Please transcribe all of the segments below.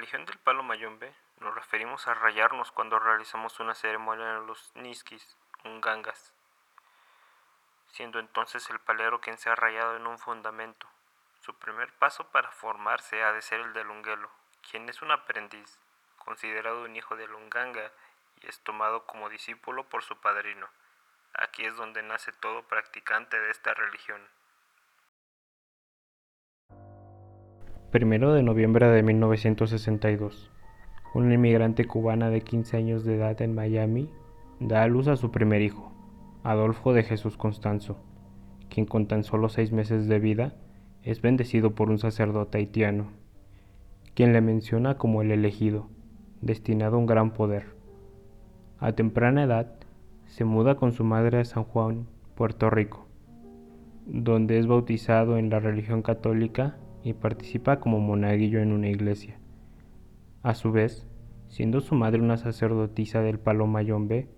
Religión del palo mayombe nos referimos a rayarnos cuando realizamos una ceremonia en los niskis, un gangas, siendo entonces el palero quien se ha rayado en un fundamento. Su primer paso para formarse ha de ser el del unguelo, quien es un aprendiz, considerado un hijo del unganga y es tomado como discípulo por su padrino. Aquí es donde nace todo practicante de esta religión. Primero de noviembre de 1962. Una inmigrante cubana de 15 años de edad en Miami da a luz a su primer hijo, Adolfo de Jesús Constanzo, quien con tan solo seis meses de vida es bendecido por un sacerdote haitiano, quien le menciona como el elegido, destinado a un gran poder. A temprana edad, se muda con su madre a San Juan, Puerto Rico, donde es bautizado en la religión católica y participa como monaguillo en una iglesia. A su vez, siendo su madre una sacerdotisa del Palo Mayombe,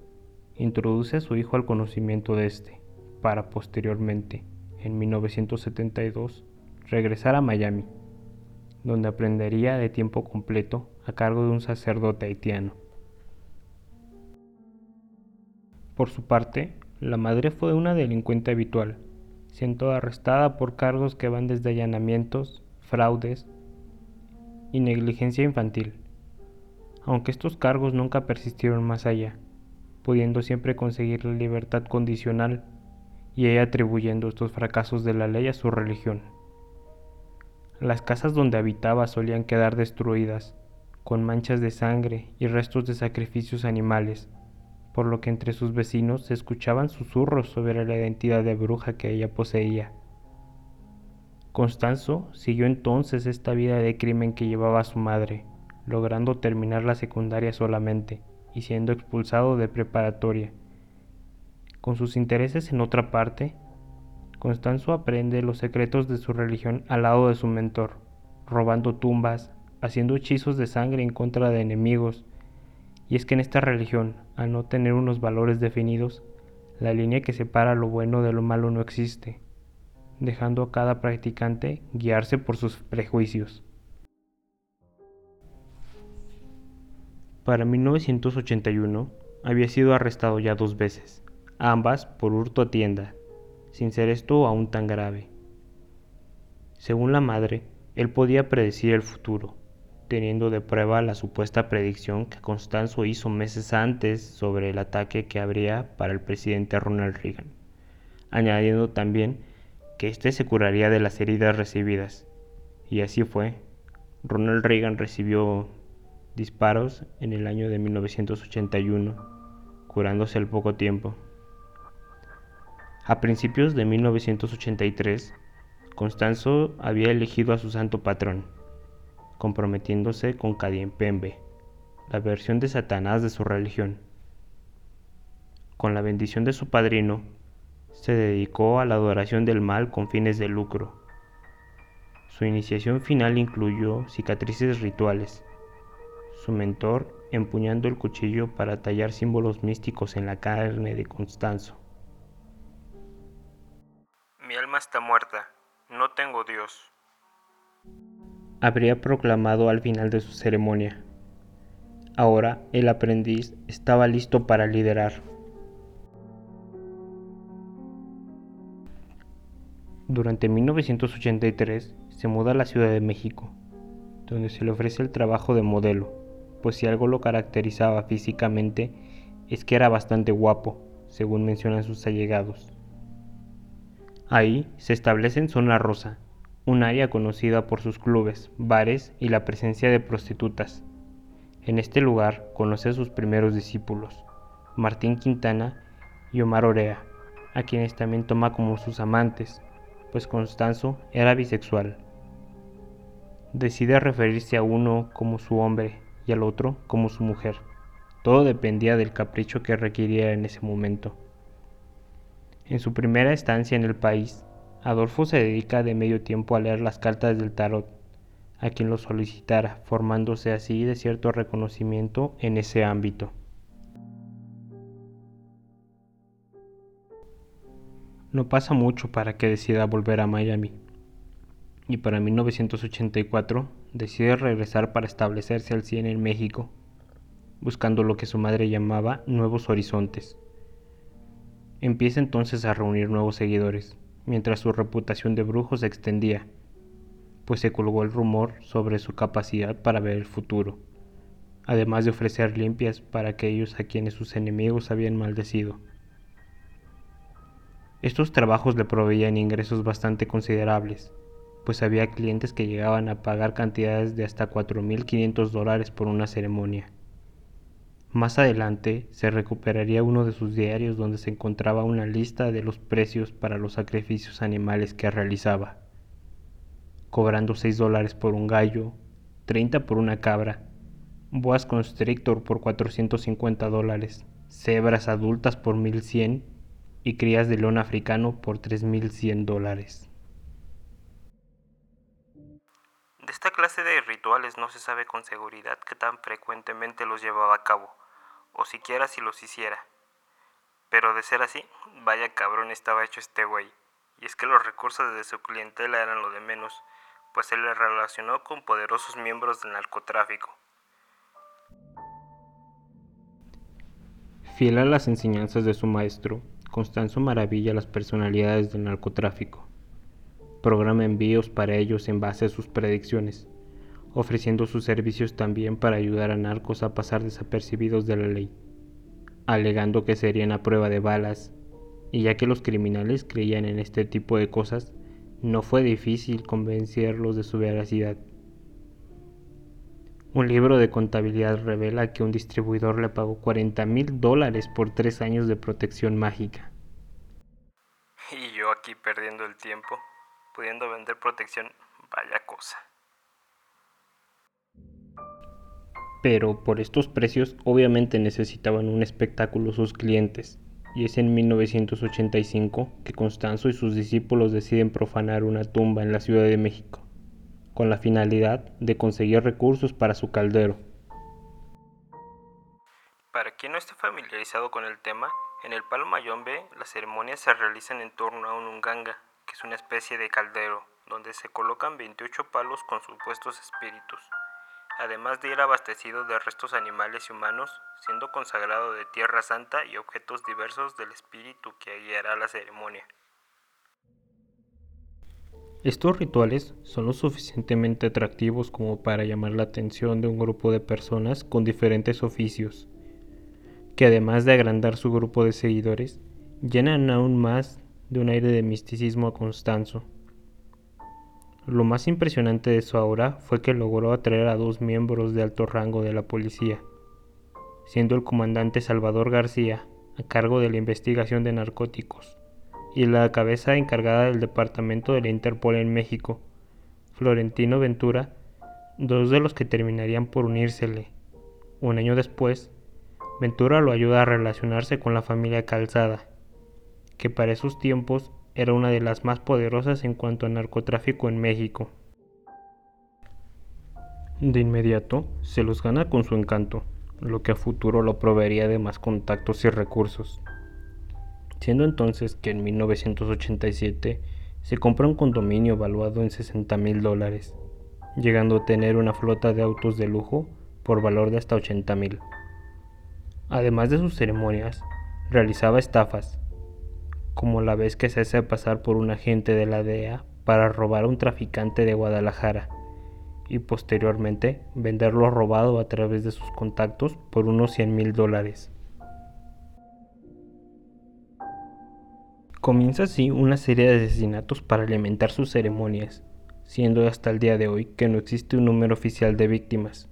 introduce a su hijo al conocimiento de este, para posteriormente, en 1972, regresar a Miami, donde aprendería de tiempo completo a cargo de un sacerdote haitiano. Por su parte, la madre fue una delincuente habitual, siendo arrestada por cargos que van desde allanamientos, fraudes y negligencia infantil, aunque estos cargos nunca persistieron más allá, pudiendo siempre conseguir la libertad condicional y ella atribuyendo estos fracasos de la ley a su religión. Las casas donde habitaba solían quedar destruidas, con manchas de sangre y restos de sacrificios animales, por lo que entre sus vecinos se escuchaban susurros sobre la identidad de bruja que ella poseía. Constanzo siguió entonces esta vida de crimen que llevaba su madre, logrando terminar la secundaria solamente y siendo expulsado de preparatoria. Con sus intereses en otra parte, Constanzo aprende los secretos de su religión al lado de su mentor, robando tumbas, haciendo hechizos de sangre en contra de enemigos, y es que en esta religión, al no tener unos valores definidos, la línea que separa lo bueno de lo malo no existe, dejando a cada practicante guiarse por sus prejuicios. Para 1981 había sido arrestado ya dos veces, ambas por hurto a tienda, sin ser esto aún tan grave. Según la madre, él podía predecir el futuro, teniendo de prueba la supuesta predicción que Constanzo hizo meses antes sobre el ataque que habría para el presidente Ronald Reagan, añadiendo también que éste se curaría de las heridas recibidas. Y así fue. Ronald Reagan recibió disparos en el año de 1981, curándose al poco tiempo. A principios de 1983, Constanzo había elegido a su santo patrón, comprometiéndose con Pembe, la versión de Satanás de su religión. Con la bendición de su padrino, se dedicó a la adoración del mal con fines de lucro. Su iniciación final incluyó cicatrices rituales, su mentor empuñando el cuchillo para tallar símbolos místicos en la carne de Constanzo. Mi alma está muerta, no tengo Dios habría proclamado al final de su ceremonia. Ahora el aprendiz estaba listo para liderar. Durante 1983 se muda a la Ciudad de México, donde se le ofrece el trabajo de modelo, pues si algo lo caracterizaba físicamente es que era bastante guapo, según mencionan sus allegados. Ahí se establece en Zona Rosa, un área conocida por sus clubes, bares y la presencia de prostitutas. En este lugar conoce a sus primeros discípulos, Martín Quintana y Omar Orea, a quienes también toma como sus amantes, pues Constanzo era bisexual. Decide referirse a uno como su hombre y al otro como su mujer. Todo dependía del capricho que requiriera en ese momento. En su primera estancia en el país, Adolfo se dedica de medio tiempo a leer las cartas del tarot a quien lo solicitara, formándose así de cierto reconocimiento en ese ámbito. No pasa mucho para que decida volver a Miami. y para 1984 decide regresar para establecerse al 100 en México, buscando lo que su madre llamaba nuevos horizontes. Empieza entonces a reunir nuevos seguidores, mientras su reputación de brujo se extendía, pues se colgó el rumor sobre su capacidad para ver el futuro, además de ofrecer limpias para aquellos a quienes sus enemigos habían maldecido. Estos trabajos le proveían ingresos bastante considerables, pues había clientes que llegaban a pagar cantidades de hasta 4.500 dólares por una ceremonia. Más adelante se recuperaría uno de sus diarios donde se encontraba una lista de los precios para los sacrificios animales que realizaba, cobrando 6 dólares por un gallo, 30 por una cabra, boas constrictor por 450 dólares, cebras adultas por 1100 y crías de león africano por 3100 dólares. De esta clase de rituales no se sabe con seguridad qué tan frecuentemente los llevaba a cabo o siquiera si los hiciera. Pero de ser así, vaya cabrón estaba hecho este güey. Y es que los recursos de su clientela eran lo de menos, pues se le relacionó con poderosos miembros del narcotráfico. Fiel a las enseñanzas de su maestro, Constanzo maravilla las personalidades del narcotráfico. Programa envíos para ellos en base a sus predicciones ofreciendo sus servicios también para ayudar a narcos a pasar desapercibidos de la ley, alegando que serían a prueba de balas, y ya que los criminales creían en este tipo de cosas, no fue difícil convencerlos de su veracidad. Un libro de contabilidad revela que un distribuidor le pagó 40 mil dólares por tres años de protección mágica. Y yo aquí perdiendo el tiempo, pudiendo vender protección, vaya cosa. Pero por estos precios obviamente necesitaban un espectáculo sus clientes, y es en 1985 que Constanzo y sus discípulos deciden profanar una tumba en la Ciudad de México, con la finalidad de conseguir recursos para su caldero. Para quien no esté familiarizado con el tema, en el Palo Mayombe las ceremonias se realizan en torno a un unganga, que es una especie de caldero, donde se colocan 28 palos con supuestos espíritus además de ir abastecido de restos animales y humanos, siendo consagrado de tierra santa y objetos diversos del espíritu que guiará la ceremonia. Estos rituales son lo suficientemente atractivos como para llamar la atención de un grupo de personas con diferentes oficios, que además de agrandar su grupo de seguidores, llenan aún más de un aire de misticismo a Constanzo. Lo más impresionante de su aura fue que logró atraer a dos miembros de alto rango de la policía, siendo el comandante Salvador García, a cargo de la investigación de narcóticos, y la cabeza encargada del departamento de la Interpol en México, Florentino Ventura, dos de los que terminarían por unírsele. Un año después, Ventura lo ayuda a relacionarse con la familia Calzada, que para esos tiempos era una de las más poderosas en cuanto a narcotráfico en México. De inmediato se los gana con su encanto, lo que a futuro lo proveería de más contactos y recursos. Siendo entonces que en 1987 se compra un condominio valuado en 60 mil dólares, llegando a tener una flota de autos de lujo por valor de hasta 80 mil. Además de sus ceremonias, realizaba estafas, como la vez que se hace pasar por un agente de la DEA para robar a un traficante de Guadalajara y posteriormente venderlo robado a través de sus contactos por unos 100 mil dólares. Comienza así una serie de asesinatos para alimentar sus ceremonias, siendo hasta el día de hoy que no existe un número oficial de víctimas.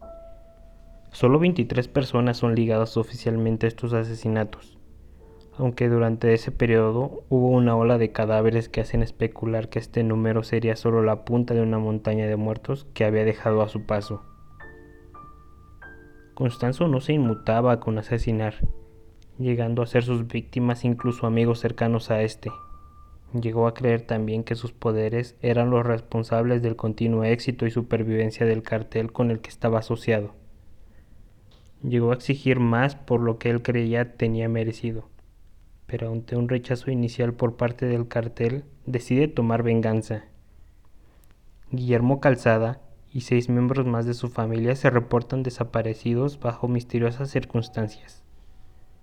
Solo 23 personas son ligadas oficialmente a estos asesinatos, aunque durante ese periodo hubo una ola de cadáveres que hacen especular que este número sería solo la punta de una montaña de muertos que había dejado a su paso. Constanzo no se inmutaba con asesinar, llegando a ser sus víctimas incluso amigos cercanos a este. Llegó a creer también que sus poderes eran los responsables del continuo éxito y supervivencia del cartel con el que estaba asociado. Llegó a exigir más por lo que él creía tenía merecido pero ante un rechazo inicial por parte del cartel, decide tomar venganza. Guillermo Calzada y seis miembros más de su familia se reportan desaparecidos bajo misteriosas circunstancias.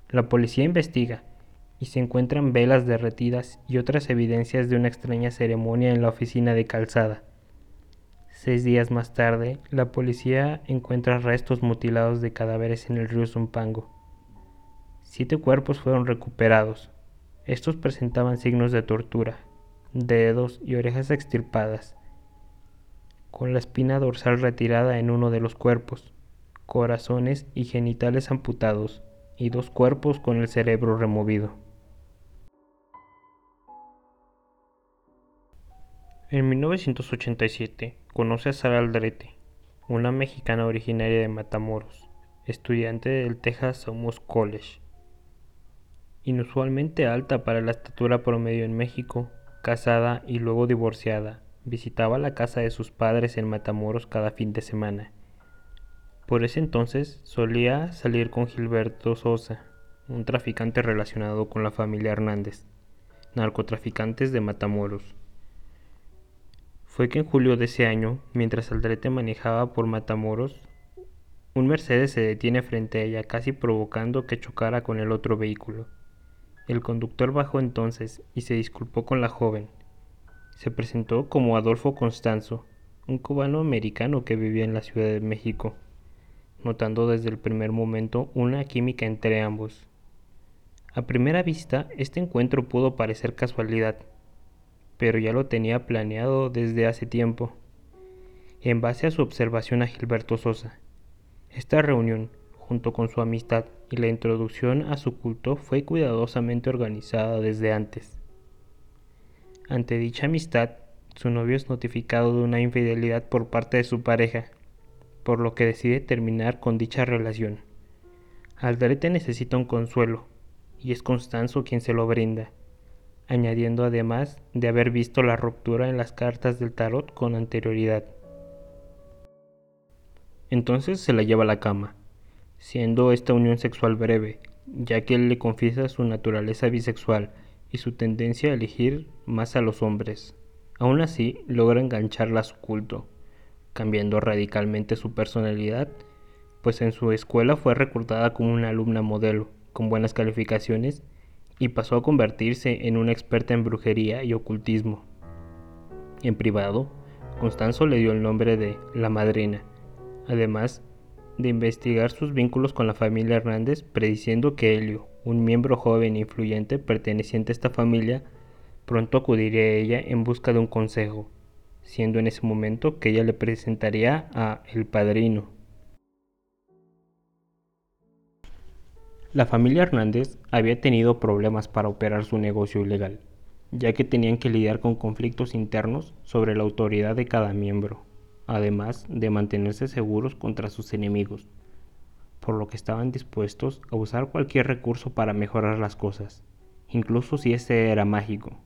La policía investiga y se encuentran velas derretidas y otras evidencias de una extraña ceremonia en la oficina de Calzada. Seis días más tarde, la policía encuentra restos mutilados de cadáveres en el río Zumpango. Siete cuerpos fueron recuperados. Estos presentaban signos de tortura, dedos y orejas extirpadas, con la espina dorsal retirada en uno de los cuerpos, corazones y genitales amputados, y dos cuerpos con el cerebro removido. En 1987 conoce a Sara Aldrete, una mexicana originaria de Matamoros, estudiante del Texas Somos College. Inusualmente alta para la estatura promedio en México, casada y luego divorciada, visitaba la casa de sus padres en Matamoros cada fin de semana. Por ese entonces solía salir con Gilberto Sosa, un traficante relacionado con la familia Hernández, narcotraficantes de Matamoros fue que en julio de ese año, mientras Aldrete manejaba por Matamoros, un Mercedes se detiene frente a ella casi provocando que chocara con el otro vehículo. El conductor bajó entonces y se disculpó con la joven. Se presentó como Adolfo Constanzo, un cubano americano que vivía en la Ciudad de México, notando desde el primer momento una química entre ambos. A primera vista, este encuentro pudo parecer casualidad, pero ya lo tenía planeado desde hace tiempo, en base a su observación a Gilberto Sosa. Esta reunión, junto con su amistad y la introducción a su culto, fue cuidadosamente organizada desde antes. Ante dicha amistad, su novio es notificado de una infidelidad por parte de su pareja, por lo que decide terminar con dicha relación. Aldrete necesita un consuelo, y es Constanzo quien se lo brinda añadiendo además de haber visto la ruptura en las cartas del tarot con anterioridad. Entonces se la lleva a la cama, siendo esta unión sexual breve, ya que él le confiesa su naturaleza bisexual y su tendencia a elegir más a los hombres. Aún así, logra engancharla a su culto, cambiando radicalmente su personalidad, pues en su escuela fue reclutada como una alumna modelo, con buenas calificaciones y pasó a convertirse en una experta en brujería y ocultismo. En privado, Constanzo le dio el nombre de La Madrina, además de investigar sus vínculos con la familia Hernández, prediciendo que Helio, un miembro joven e influyente perteneciente a esta familia, pronto acudiría a ella en busca de un consejo, siendo en ese momento que ella le presentaría a El Padrino, La familia Hernández había tenido problemas para operar su negocio ilegal, ya que tenían que lidiar con conflictos internos sobre la autoridad de cada miembro, además de mantenerse seguros contra sus enemigos, por lo que estaban dispuestos a usar cualquier recurso para mejorar las cosas, incluso si ese era mágico.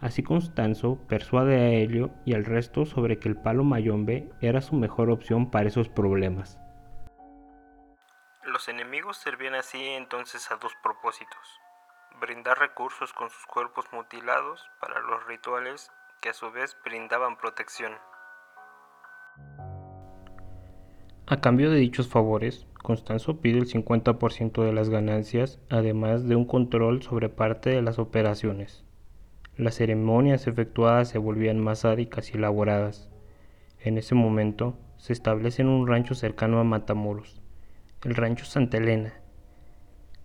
Así Constanzo persuade a Helio y al resto sobre que el palo mayombe era su mejor opción para esos problemas. Los enemigos servían así entonces a dos propósitos, brindar recursos con sus cuerpos mutilados para los rituales que a su vez brindaban protección. A cambio de dichos favores, Constanzo pide el 50% de las ganancias, además de un control sobre parte de las operaciones. Las ceremonias efectuadas se volvían más sádicas y elaboradas. En ese momento, se establece en un rancho cercano a Matamoros, el rancho Santa Elena.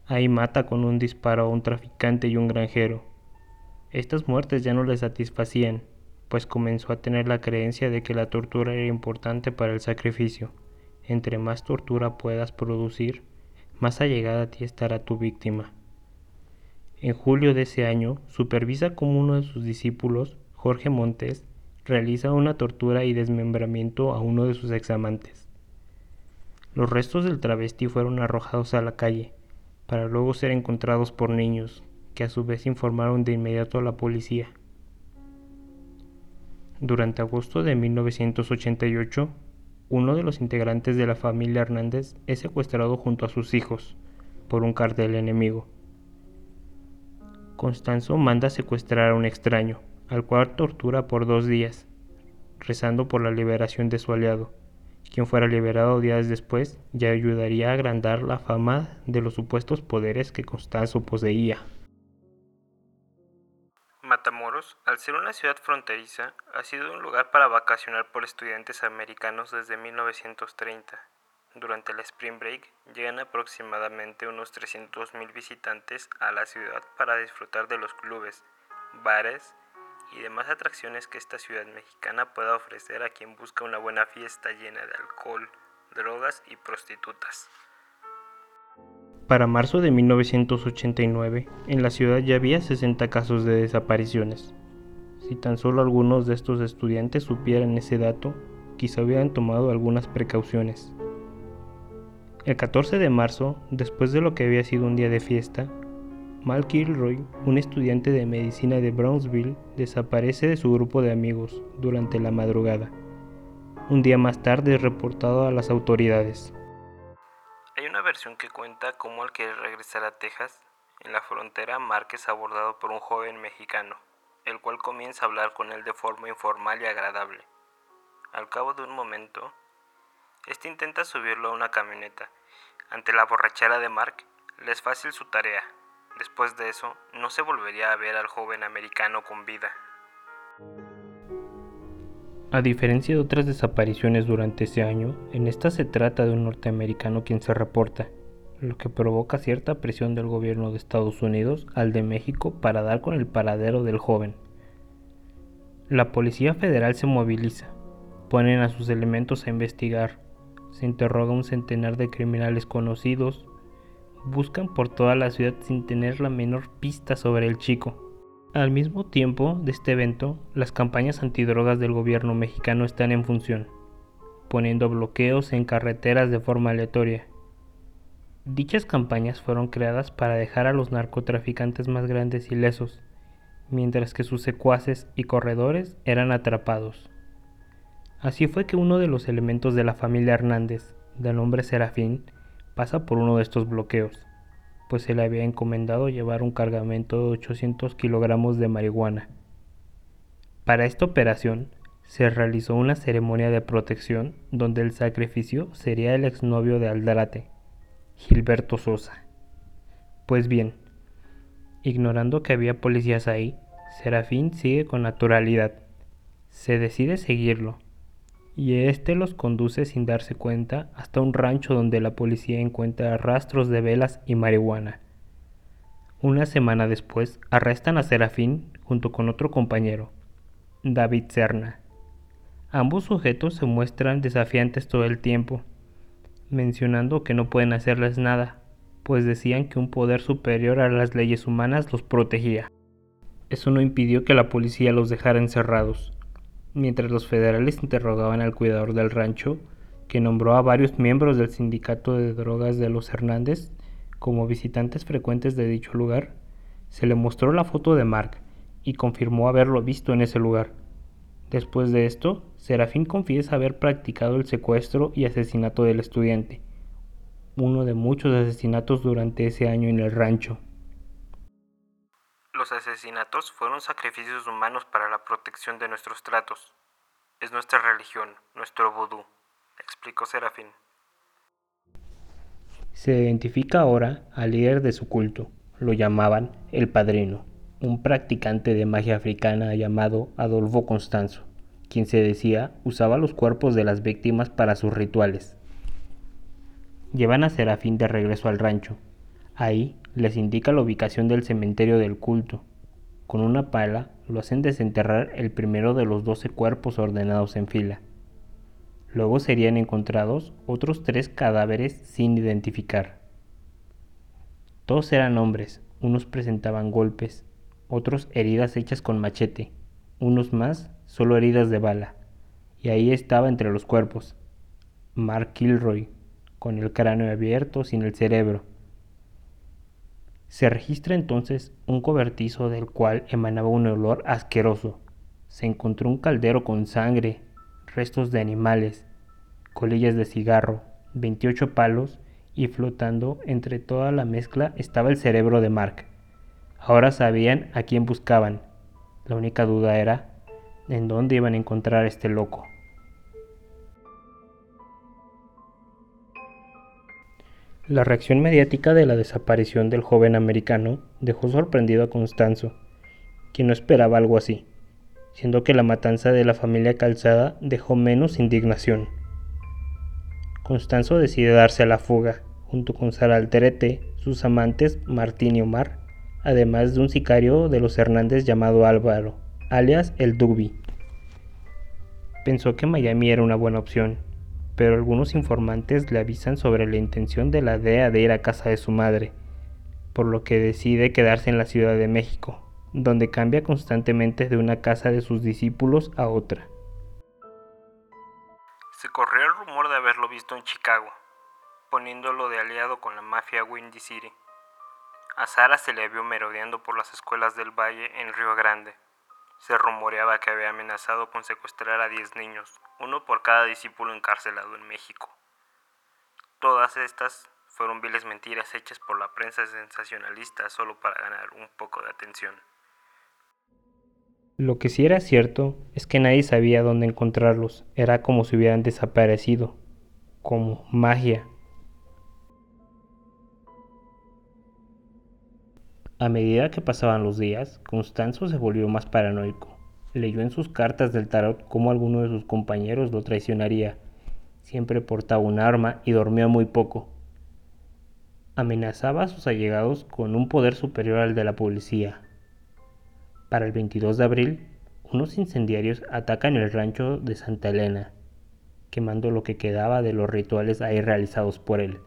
Ahí mata con un disparo a un traficante y un granjero. Estas muertes ya no le satisfacían, pues comenzó a tener la creencia de que la tortura era importante para el sacrificio. Entre más tortura puedas producir, más allegada a ti estará tu víctima. En julio de ese año, supervisa como uno de sus discípulos, Jorge Montes, realiza una tortura y desmembramiento a uno de sus examantes. Los restos del travesti fueron arrojados a la calle, para luego ser encontrados por niños, que a su vez informaron de inmediato a la policía. Durante agosto de 1988, uno de los integrantes de la familia Hernández es secuestrado junto a sus hijos por un cartel enemigo. Constanzo manda secuestrar a un extraño, al cual tortura por dos días, rezando por la liberación de su aliado. Quien fuera liberado días después ya ayudaría a agrandar la fama de los supuestos poderes que Constanzo poseía. Matamoros, al ser una ciudad fronteriza, ha sido un lugar para vacacionar por estudiantes americanos desde 1930. Durante el Spring Break llegan aproximadamente unos 300.000 visitantes a la ciudad para disfrutar de los clubes, bares y demás atracciones que esta ciudad mexicana pueda ofrecer a quien busca una buena fiesta llena de alcohol, drogas y prostitutas. Para marzo de 1989, en la ciudad ya había 60 casos de desapariciones. Si tan solo algunos de estos estudiantes supieran ese dato, quizá hubieran tomado algunas precauciones. El 14 de marzo, después de lo que había sido un día de fiesta, Mal Kilroy, un estudiante de medicina de Brownsville, desaparece de su grupo de amigos durante la madrugada. Un día más tarde es reportado a las autoridades. Una versión que cuenta cómo al querer regresar a Texas, en la frontera Mark es abordado por un joven mexicano, el cual comienza a hablar con él de forma informal y agradable. Al cabo de un momento, este intenta subirlo a una camioneta. Ante la borrachera de Mark, le es fácil su tarea. Después de eso, no se volvería a ver al joven americano con vida. A diferencia de otras desapariciones durante ese año, en esta se trata de un norteamericano quien se reporta, lo que provoca cierta presión del gobierno de Estados Unidos al de México para dar con el paradero del joven. La Policía Federal se moviliza, ponen a sus elementos a investigar, se interroga un centenar de criminales conocidos, buscan por toda la ciudad sin tener la menor pista sobre el chico. Al mismo tiempo de este evento, las campañas antidrogas del gobierno mexicano están en función, poniendo bloqueos en carreteras de forma aleatoria. Dichas campañas fueron creadas para dejar a los narcotraficantes más grandes ilesos, mientras que sus secuaces y corredores eran atrapados. Así fue que uno de los elementos de la familia Hernández, de nombre Serafín, pasa por uno de estos bloqueos pues se le había encomendado llevar un cargamento de 800 kilogramos de marihuana. Para esta operación se realizó una ceremonia de protección donde el sacrificio sería el exnovio de Aldarate, Gilberto Sosa. Pues bien, ignorando que había policías ahí, Serafín sigue con naturalidad. Se decide seguirlo y este los conduce sin darse cuenta hasta un rancho donde la policía encuentra rastros de velas y marihuana. Una semana después arrestan a Serafín junto con otro compañero, David Cerna. Ambos sujetos se muestran desafiantes todo el tiempo, mencionando que no pueden hacerles nada, pues decían que un poder superior a las leyes humanas los protegía. Eso no impidió que la policía los dejara encerrados, mientras los federales interrogaban al cuidador del rancho, que nombró a varios miembros del sindicato de drogas de los Hernández como visitantes frecuentes de dicho lugar, se le mostró la foto de Mark y confirmó haberlo visto en ese lugar. Después de esto, Serafín confiesa haber practicado el secuestro y asesinato del estudiante, uno de muchos asesinatos durante ese año en el rancho. Los asesinatos fueron sacrificios humanos para la protección de nuestros tratos. Es nuestra religión, nuestro vudú, explicó Serafín. Se identifica ahora al líder de su culto. Lo llamaban el padrino, un practicante de magia africana llamado Adolfo Constanzo, quien se decía usaba los cuerpos de las víctimas para sus rituales. Llevan a Serafín de regreso al rancho. Ahí les indica la ubicación del cementerio del culto. Con una pala lo hacen desenterrar el primero de los doce cuerpos ordenados en fila. Luego serían encontrados otros tres cadáveres sin identificar. Todos eran hombres, unos presentaban golpes, otros heridas hechas con machete, unos más solo heridas de bala. Y ahí estaba entre los cuerpos, Mark Kilroy, con el cráneo abierto sin el cerebro, se registra entonces un cobertizo del cual emanaba un olor asqueroso. Se encontró un caldero con sangre, restos de animales, colillas de cigarro, 28 palos y flotando entre toda la mezcla estaba el cerebro de Mark. Ahora sabían a quién buscaban. La única duda era, en dónde iban a encontrar a este loco. La reacción mediática de la desaparición del joven americano dejó sorprendido a Constanzo, quien no esperaba algo así, siendo que la matanza de la familia Calzada dejó menos indignación. Constanzo decide darse a la fuga, junto con Sara Alterete, sus amantes Martín y Omar, además de un sicario de los Hernández llamado Álvaro, alias el Dubi. Pensó que Miami era una buena opción, pero algunos informantes le avisan sobre la intención de la DEA de ir a casa de su madre, por lo que decide quedarse en la Ciudad de México, donde cambia constantemente de una casa de sus discípulos a otra. Se corrió el rumor de haberlo visto en Chicago, poniéndolo de aliado con la mafia Windy City. A Sara se le vio merodeando por las escuelas del Valle en Río Grande. Se rumoreaba que había amenazado con secuestrar a 10 niños, uno por cada discípulo encarcelado en México. Todas estas fueron viles mentiras hechas por la prensa sensacionalista solo para ganar un poco de atención. Lo que sí era cierto es que nadie sabía dónde encontrarlos, era como si hubieran desaparecido, como magia. A medida que pasaban los días, Constanzo se volvió más paranoico. Leyó en sus cartas del tarot cómo alguno de sus compañeros lo traicionaría. Siempre portaba un arma y dormía muy poco. Amenazaba a sus allegados con un poder superior al de la policía. Para el 22 de abril, unos incendiarios atacan el rancho de Santa Elena, quemando lo que quedaba de los rituales ahí realizados por él.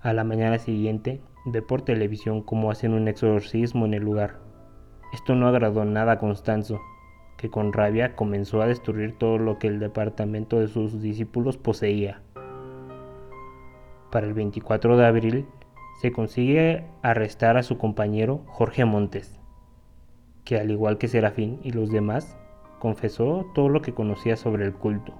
A la mañana siguiente, ve por televisión cómo hacen un exorcismo en el lugar. Esto no agradó nada a Constanzo, que con rabia comenzó a destruir todo lo que el departamento de sus discípulos poseía. Para el 24 de abril se consigue arrestar a su compañero Jorge Montes, que al igual que Serafín y los demás, confesó todo lo que conocía sobre el culto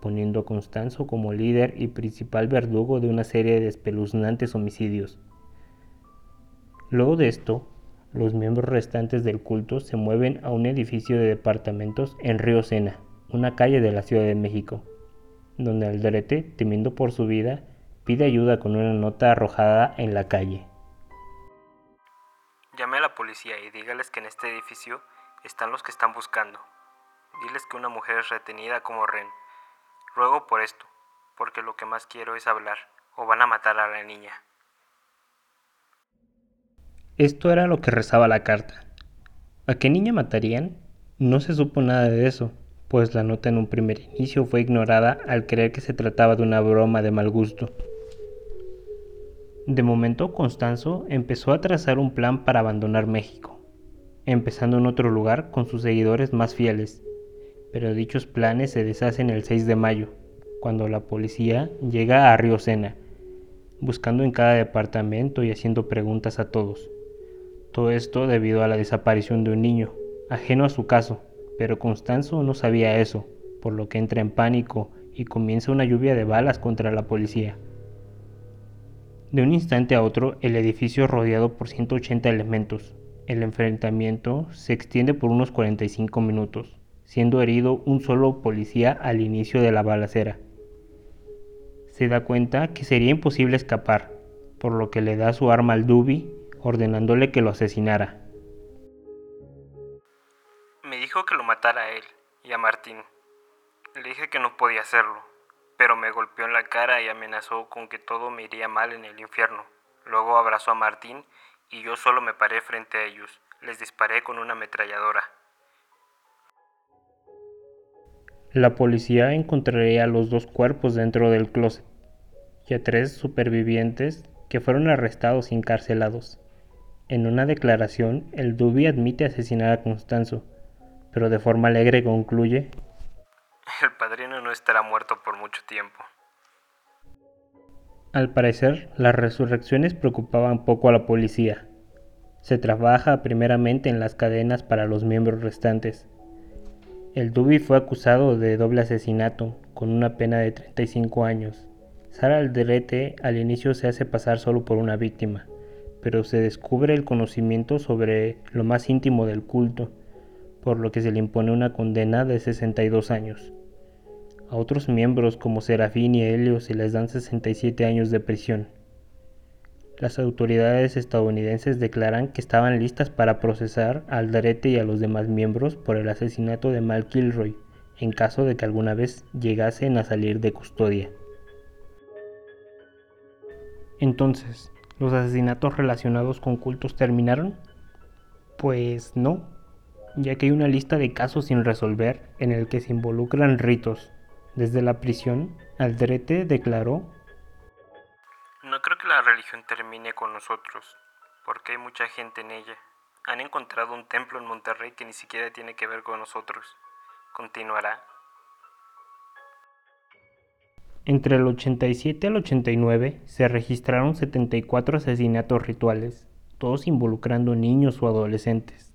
poniendo a Constanzo como líder y principal verdugo de una serie de espeluznantes homicidios. Luego de esto, los miembros restantes del culto se mueven a un edificio de departamentos en Río Sena, una calle de la Ciudad de México, donde Aldrete, temiendo por su vida, pide ayuda con una nota arrojada en la calle. Llame a la policía y dígales que en este edificio están los que están buscando. Diles que una mujer es retenida como ren. Ruego por esto, porque lo que más quiero es hablar, o van a matar a la niña. Esto era lo que rezaba la carta. ¿A qué niña matarían? No se supo nada de eso, pues la nota en un primer inicio fue ignorada al creer que se trataba de una broma de mal gusto. De momento, Constanzo empezó a trazar un plan para abandonar México, empezando en otro lugar con sus seguidores más fieles, pero dichos planes se deshacen el 6 de mayo, cuando la policía llega a Río Sena, buscando en cada departamento y haciendo preguntas a todos. Todo esto debido a la desaparición de un niño, ajeno a su caso, pero Constanzo no sabía eso, por lo que entra en pánico y comienza una lluvia de balas contra la policía. De un instante a otro, el edificio es rodeado por 180 elementos. El enfrentamiento se extiende por unos 45 minutos, siendo herido un solo policía al inicio de la balacera. Se da cuenta que sería imposible escapar, por lo que le da su arma al Dubi ordenándole que lo asesinara. Me dijo que lo matara a él y a Martín. Le dije que no podía hacerlo, pero me golpeó en la cara y amenazó con que todo me iría mal en el infierno. Luego abrazó a Martín y yo solo me paré frente a ellos. Les disparé con una ametralladora. La policía encontraría los dos cuerpos dentro del closet y a tres supervivientes que fueron arrestados y encarcelados. En una declaración, el Dubi admite asesinar a Constanzo, pero de forma alegre concluye: El padrino no estará muerto por mucho tiempo. Al parecer, las resurrecciones preocupaban poco a la policía. Se trabaja primeramente en las cadenas para los miembros restantes. El Dubi fue acusado de doble asesinato, con una pena de 35 años. Sara Alderete al inicio se hace pasar solo por una víctima, pero se descubre el conocimiento sobre lo más íntimo del culto, por lo que se le impone una condena de 62 años. A otros miembros como Serafín y Helio se les dan 67 años de prisión. Las autoridades estadounidenses declaran que estaban listas para procesar a Alderete y a los demás miembros por el asesinato de Mal Kilroy, en caso de que alguna vez llegasen a salir de custodia. Entonces, ¿los asesinatos relacionados con cultos terminaron? Pues no, ya que hay una lista de casos sin resolver en el que se involucran ritos. Desde la prisión, Aldrete declaró No creo que la religión termine con nosotros, porque hay mucha gente en ella. Han encontrado un templo en Monterrey que ni siquiera tiene que ver con nosotros. Continuará. Entre el 87 al 89 se registraron 74 asesinatos rituales, todos involucrando niños o adolescentes.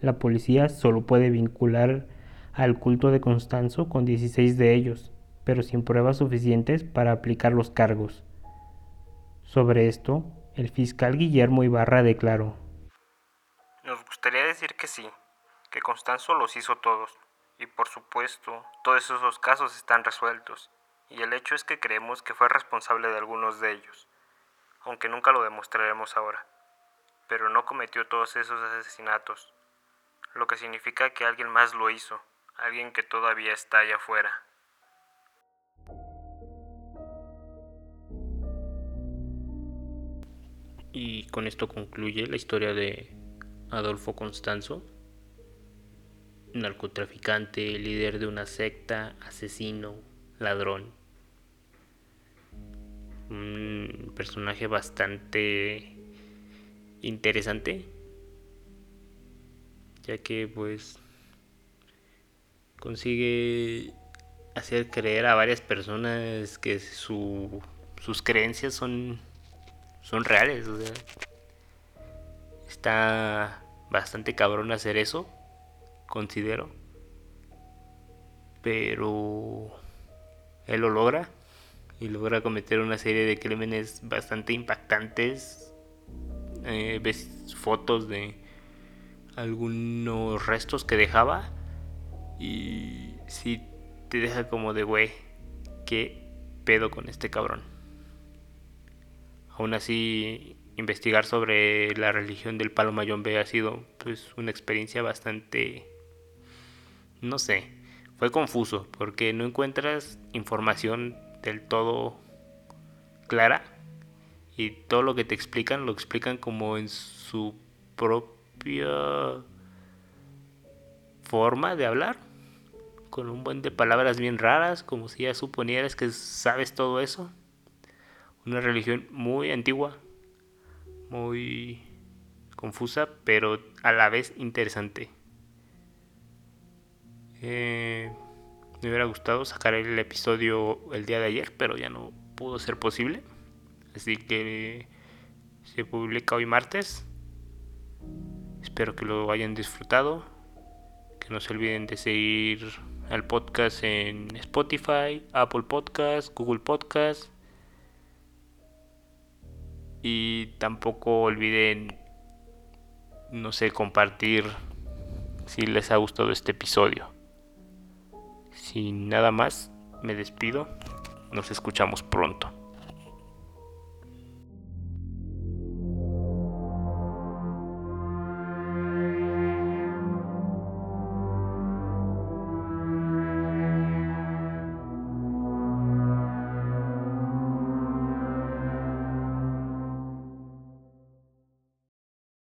La policía solo puede vincular al culto de Constanzo con 16 de ellos, pero sin pruebas suficientes para aplicar los cargos. Sobre esto, el fiscal Guillermo Ibarra declaró. Nos gustaría decir que sí, que Constanzo los hizo todos, y por supuesto, todos esos casos están resueltos, y el hecho es que creemos que fue responsable de algunos de ellos, aunque nunca lo demostraremos ahora. Pero no cometió todos esos asesinatos, lo que significa que alguien más lo hizo, alguien que todavía está allá afuera. Y con esto concluye la historia de Adolfo Constanzo, narcotraficante, líder de una secta, asesino, ladrón. Un personaje bastante interesante, ya que pues consigue hacer creer a varias personas que su, sus creencias son, son reales. está bastante cabrón hacer eso, considero. Pero él lo logra y logra cometer una serie de crímenes bastante impactantes. Eh, ves fotos de algunos restos que dejaba y si te deja como de, güey, ¿qué pedo con este cabrón? Aún así, investigar sobre la religión del Palo Mayombe ha sido pues una experiencia bastante, no sé, fue confuso porque no encuentras información del todo clara y todo lo que te explican lo explican como en su propia forma de hablar con un buen de palabras bien raras, como si ya suponieras que sabes todo eso. Una religión muy antigua, muy confusa, pero a la vez interesante. Eh, me hubiera gustado sacar el episodio el día de ayer, pero ya no pudo ser posible. Así que se publica hoy martes. Espero que lo hayan disfrutado. Que no se olviden de seguir al podcast en Spotify, Apple Podcast, Google Podcast. Y tampoco olviden, no sé, compartir si les ha gustado este episodio. Sin nada más, me despido. Nos escuchamos pronto.